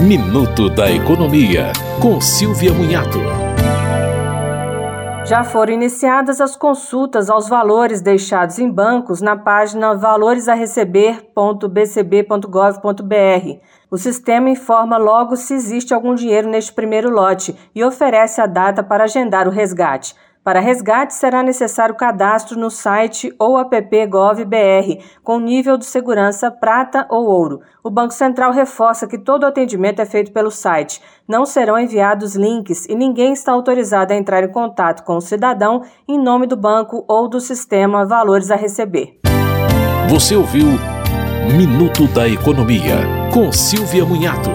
Minuto da Economia, com Silvia Munhato. Já foram iniciadas as consultas aos valores deixados em bancos na página valoresareceber.bcb.gov.br. O sistema informa logo se existe algum dinheiro neste primeiro lote e oferece a data para agendar o resgate. Para resgate, será necessário cadastro no site ou app GovBR, com nível de segurança prata ou ouro. O Banco Central reforça que todo atendimento é feito pelo site. Não serão enviados links e ninguém está autorizado a entrar em contato com o cidadão em nome do banco ou do sistema Valores a Receber. Você ouviu Minuto da Economia, com Silvia Munhato.